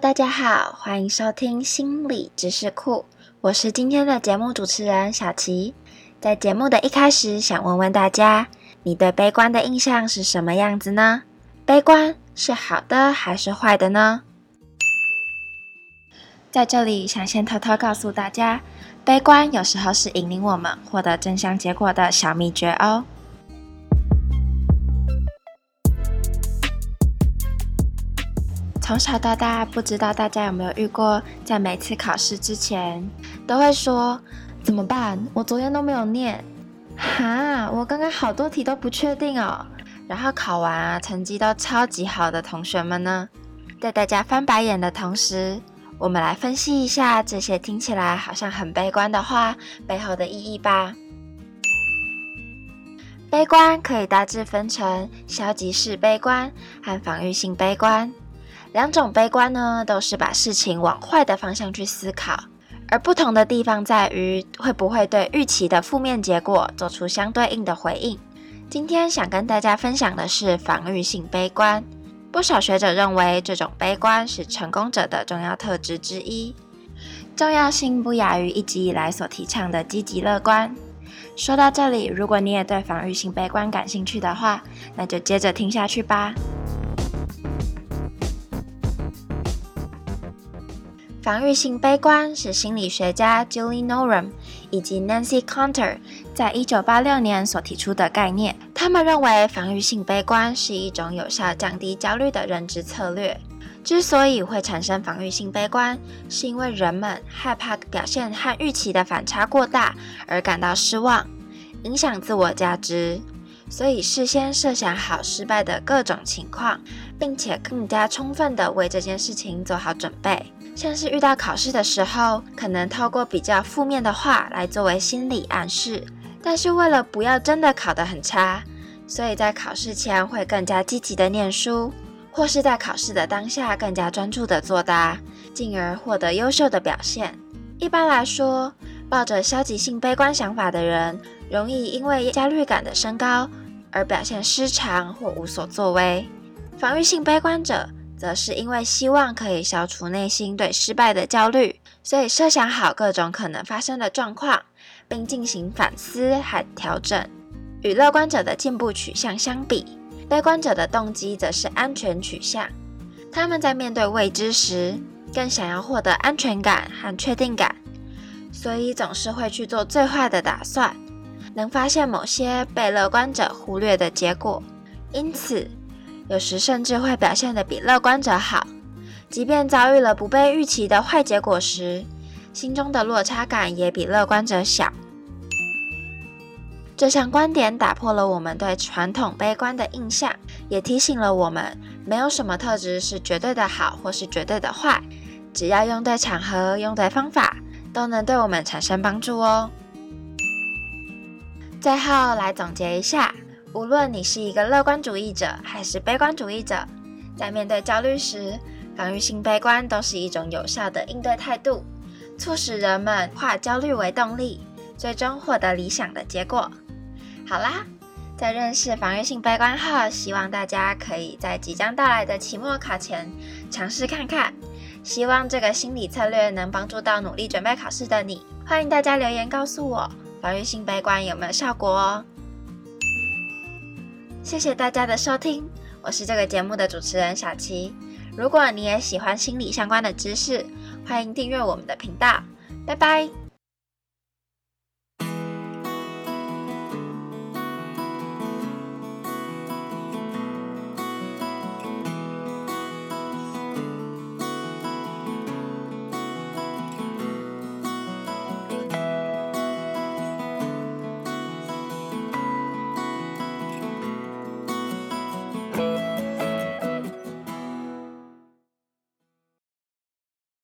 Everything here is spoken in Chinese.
大家好，欢迎收听心理知识库，我是今天的节目主持人小琪。在节目的一开始，想问问大家，你对悲观的印象是什么样子呢？悲观是好的还是坏的呢？在这里，想先偷偷告诉大家，悲观有时候是引领我们获得真相结果的小秘诀哦。从小到大，不知道大家有没有遇过，在每次考试之前，都会说怎么办？我昨天都没有念，哈，我刚刚好多题都不确定哦。然后考完啊，成绩都超级好的同学们呢，在大家翻白眼的同时。我们来分析一下这些听起来好像很悲观的话背后的意义吧。悲观可以大致分成消极式悲观和防御性悲观两种悲观呢，都是把事情往坏的方向去思考，而不同的地方在于会不会对预期的负面结果做出相对应的回应。今天想跟大家分享的是防御性悲观。不少学者认为，这种悲观是成功者的重要特质之一，重要性不亚于一直以来所提倡的积极乐观。说到这里，如果你也对防御性悲观感兴趣的话，那就接着听下去吧。防御性悲观是心理学家 Julie Norum 以及 Nancy Conter 在一九八六年所提出的概念。他们认为，防御性悲观是一种有效降低焦虑的认知策略。之所以会产生防御性悲观，是因为人们害怕表现和预期的反差过大而感到失望，影响自我价值。所以，事先设想好失败的各种情况，并且更加充分地为这件事情做好准备。像是遇到考试的时候，可能透过比较负面的话来作为心理暗示，但是为了不要真的考得很差，所以在考试前会更加积极的念书，或是在考试的当下更加专注的作答，进而获得优秀的表现。一般来说，抱着消极性悲观想法的人，容易因为焦虑感的升高而表现失常或无所作为。防御性悲观者。则是因为希望可以消除内心对失败的焦虑，所以设想好各种可能发生的状况，并进行反思和调整。与乐观者的进步取向相比，悲观者的动机则是安全取向。他们在面对未知时，更想要获得安全感和确定感，所以总是会去做最坏的打算，能发现某些被乐观者忽略的结果。因此。有时甚至会表现得比乐观者好，即便遭遇了不被预期的坏结果时，心中的落差感也比乐观者小。这项观点打破了我们对传统悲观的印象，也提醒了我们，没有什么特质是绝对的好或是绝对的坏，只要用对场合、用对方法，都能对我们产生帮助哦。最后来总结一下。无论你是一个乐观主义者还是悲观主义者，在面对焦虑时，防御性悲观都是一种有效的应对态度，促使人们化焦虑为动力，最终获得理想的结果。好啦，在认识防御性悲观后，希望大家可以在即将到来的期末考前尝试看看。希望这个心理策略能帮助到努力准备考试的你。欢迎大家留言告诉我，防御性悲观有没有效果哦。谢谢大家的收听，我是这个节目的主持人小琪。如果你也喜欢心理相关的知识，欢迎订阅我们的频道。拜拜。